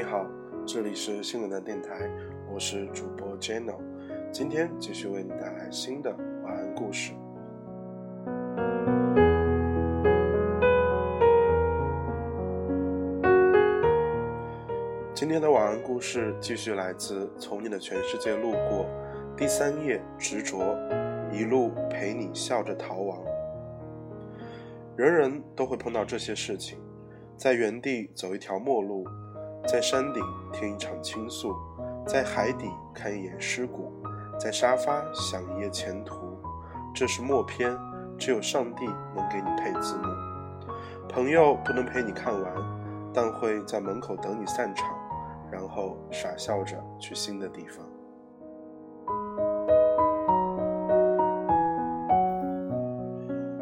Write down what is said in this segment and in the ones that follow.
你好，这里是新能量电台，我是主播 Jano，今天继续为你带来新的晚安故事。今天的晚安故事继续来自《从你的全世界路过》第三页，执着，一路陪你笑着逃亡。人人都会碰到这些事情，在原地走一条陌路，在山顶听一场倾诉，在海底看一眼尸骨，在沙发想一夜前途。这是默片，只有上帝能给你配字幕。朋友不能陪你看完，但会在门口等你散场，然后傻笑着去新的地方。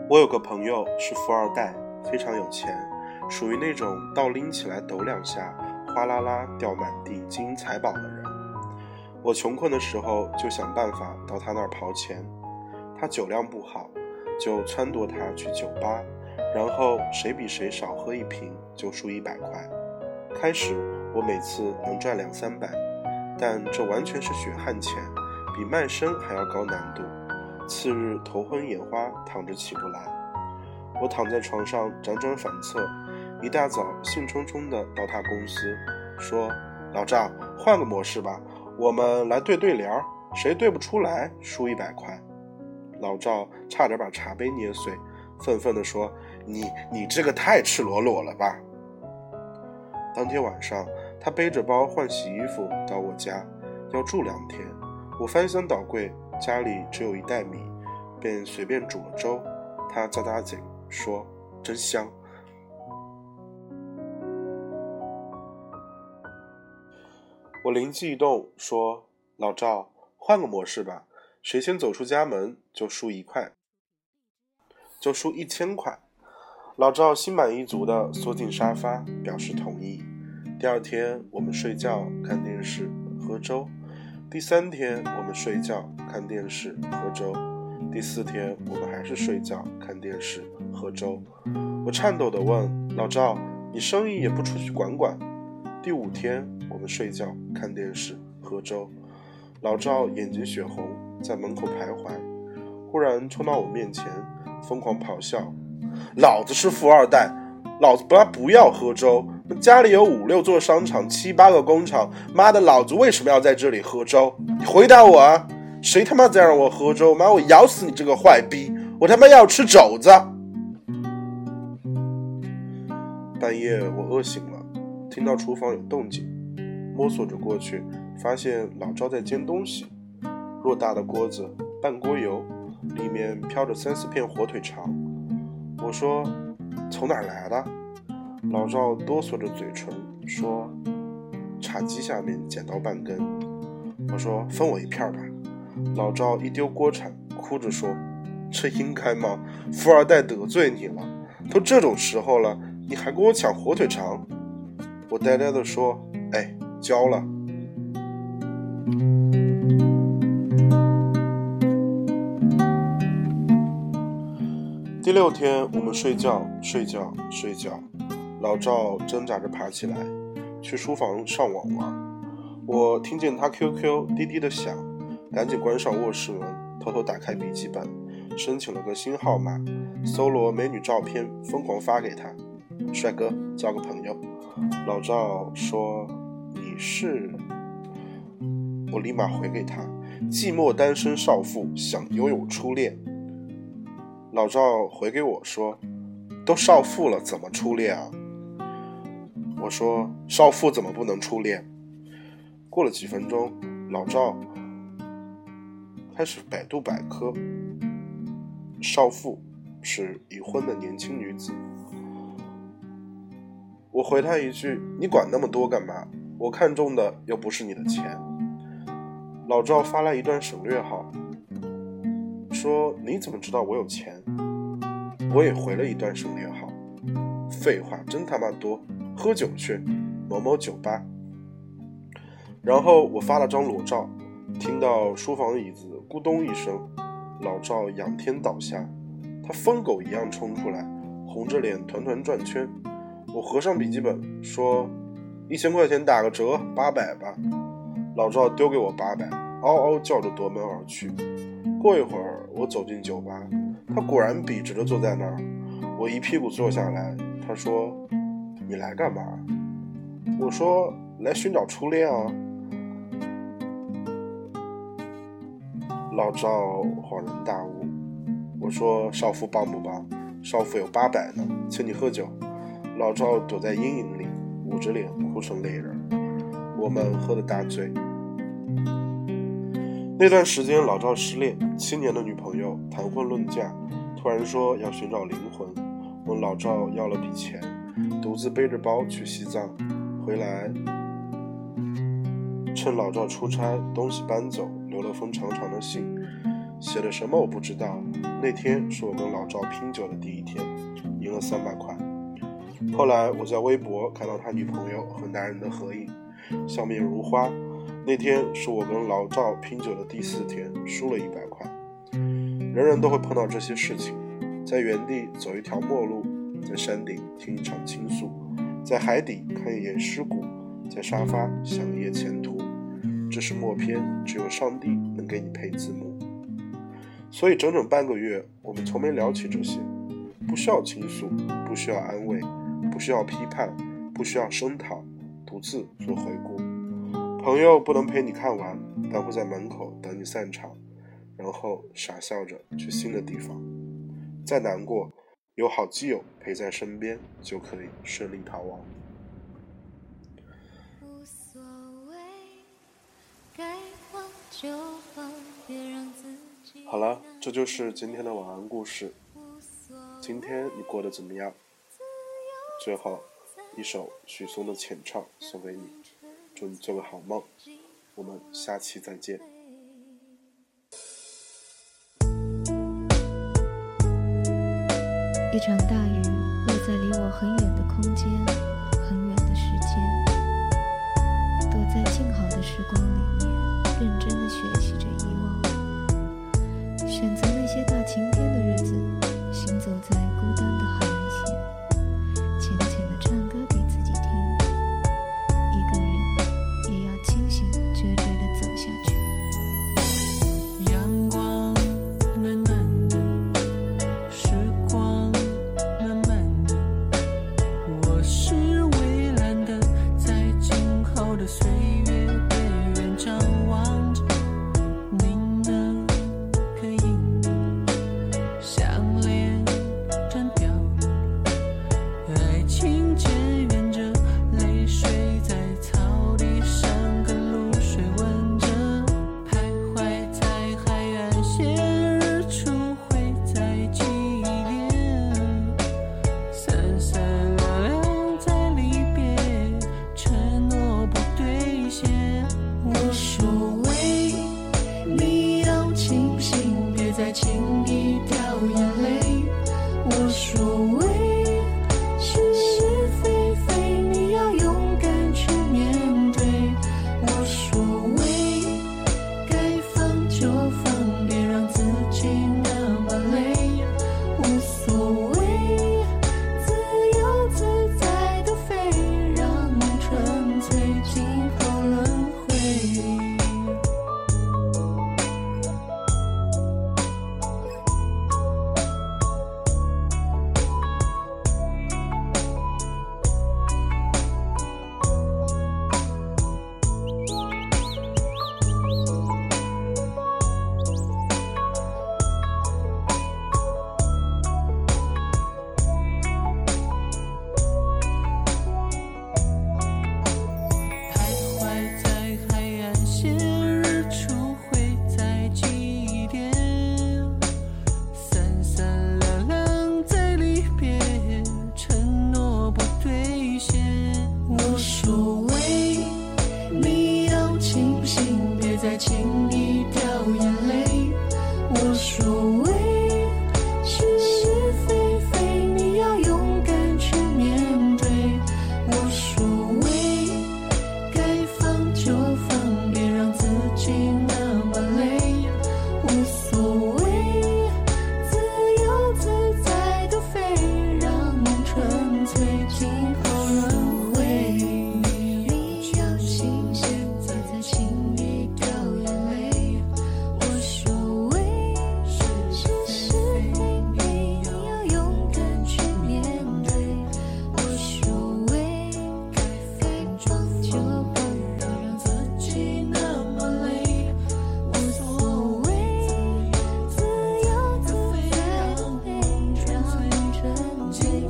我有个朋友是富二代，非常有钱，属于那种倒拎起来抖两下，哗啦啦掉满地金银财宝的人。我穷困的时候就想办法到他那儿刨钱，他酒量不好，就撺掇他去酒吧，然后谁比谁少喝一瓶就输一百块。开始我每次能赚两三百，但这完全是血汗钱，比卖身还要高难度。次日头昏眼花，躺着起不来。我躺在床上辗转反侧，一大早兴冲冲地到他公司，说：“老赵，换个模式吧，我们来对对联，谁对不出来输一百块。”老赵差点把茶杯捏碎，愤愤地说：“你你这个太赤裸裸了吧！”当天晚上，他背着包换洗衣服到我家，要住两天。我翻箱倒柜。家里只有一袋米，便随便煮了粥。他咂咂嘴说：“真香。”我灵机一动说：“老赵，换个模式吧，谁先走出家门就输一块，就输一千块。”老赵心满意足地缩进沙发，表示同意。第二天，我们睡觉、看电视、喝粥。第三天，我们睡觉、看电视、喝粥；第四天，我们还是睡觉、看电视、喝粥。我颤抖地问老赵：“你生意也不出去管管？”第五天，我们睡觉、看电视、喝粥。老赵眼睛血红，在门口徘徊，忽然冲到我面前，疯狂咆哮：“老子是富二代，老子不不要喝粥！”家里有五六座商场，七八个工厂，妈的，老子为什么要在这里喝粥？你回答我啊！谁他妈再让我喝粥，妈我咬死你这个坏逼！我他妈要吃肘子！半夜我饿醒了，听到厨房有动静，摸索着过去，发现老赵在煎东西，偌大的锅子，半锅油，里面飘着三四片火腿肠。我说：“从哪儿来的？”老赵哆嗦着嘴唇说：“茶几下面捡到半根。”我说：“分我一片吧。”老赵一丢锅铲，哭着说：“这应该吗？富二代得罪你了，都这种时候了，你还跟我抢火腿肠？”我呆呆地说：“哎，交了。”第六天，我们睡觉，睡觉，睡觉。老赵挣扎着爬起来，去书房上网玩。我听见他 QQ 滴滴的响，赶紧关上卧室门，偷偷打开笔记本，申请了个新号码，搜罗美女照片，疯狂发给他。帅哥，交个朋友。老赵说：“是？”我立马回给他：“寂寞单身少妇，想拥有初恋。”老赵回给我说：“都少妇了，怎么初恋啊？”我说：“少妇怎么不能初恋？”过了几分钟，老赵开始百度百科，少妇是已婚的年轻女子。我回他一句：“你管那么多干嘛？我看中的又不是你的钱。”老赵发来一段省略号，说：“你怎么知道我有钱？”我也回了一段省略号，废话真他妈多。喝酒去，某某酒吧。然后我发了张裸照，听到书房椅子咕咚一声，老赵仰天倒下，他疯狗一样冲出来，红着脸团团转圈。我合上笔记本说：“一千块钱打个折，八百吧。老赵丢给我八百，嗷嗷叫着夺门而去。过一会儿，我走进酒吧，他果然笔直的坐在那儿。我一屁股坐下来，他说：“你来干嘛？”我说：“来寻找初恋啊。”老赵恍然大悟。我说：“少妇棒不棒？少妇有八百呢，请你喝酒。”老赵躲在阴影里，捂着脸哭成泪人。我们喝得大醉。那段时间，老赵失恋，七年的女朋友谈婚论嫁，突然说要寻找灵魂，问老赵要了笔钱，独自背着包去西藏，回来趁老赵出差，东西搬走，留了封长长的信，写的什么我不知道。那天是我跟老赵拼酒的第一天，赢了三百块。后来我在微博看到他女朋友和男人的合影，笑面如花。那天是我跟老赵拼酒的第四天，输了一百块。人人都会碰到这些事情，在原地走一条陌路，在山顶听一场倾诉，在海底看一眼尸骨，在沙发想一夜前途。这是默片，只有上帝能给你配字幕。所以整整半个月，我们从没聊起这些，不需要倾诉，不需要安慰。不需要批判，不需要声讨，独自做回顾。朋友不能陪你看完，但会在门口等你散场，然后傻笑着去新的地方。再难过，有好基友陪在身边，就可以顺利逃亡无所谓。好了，这就是今天的晚安故事。今天你过得怎么样？最后，一首许嵩的《浅唱》送给你，祝你做个好梦。我们下期再见。一场大雨落在离我很远的空间，很远的时间。躲在静好的时光里面，认真的学习着遗忘，选择那些大晴天的流眼泪我说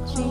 you.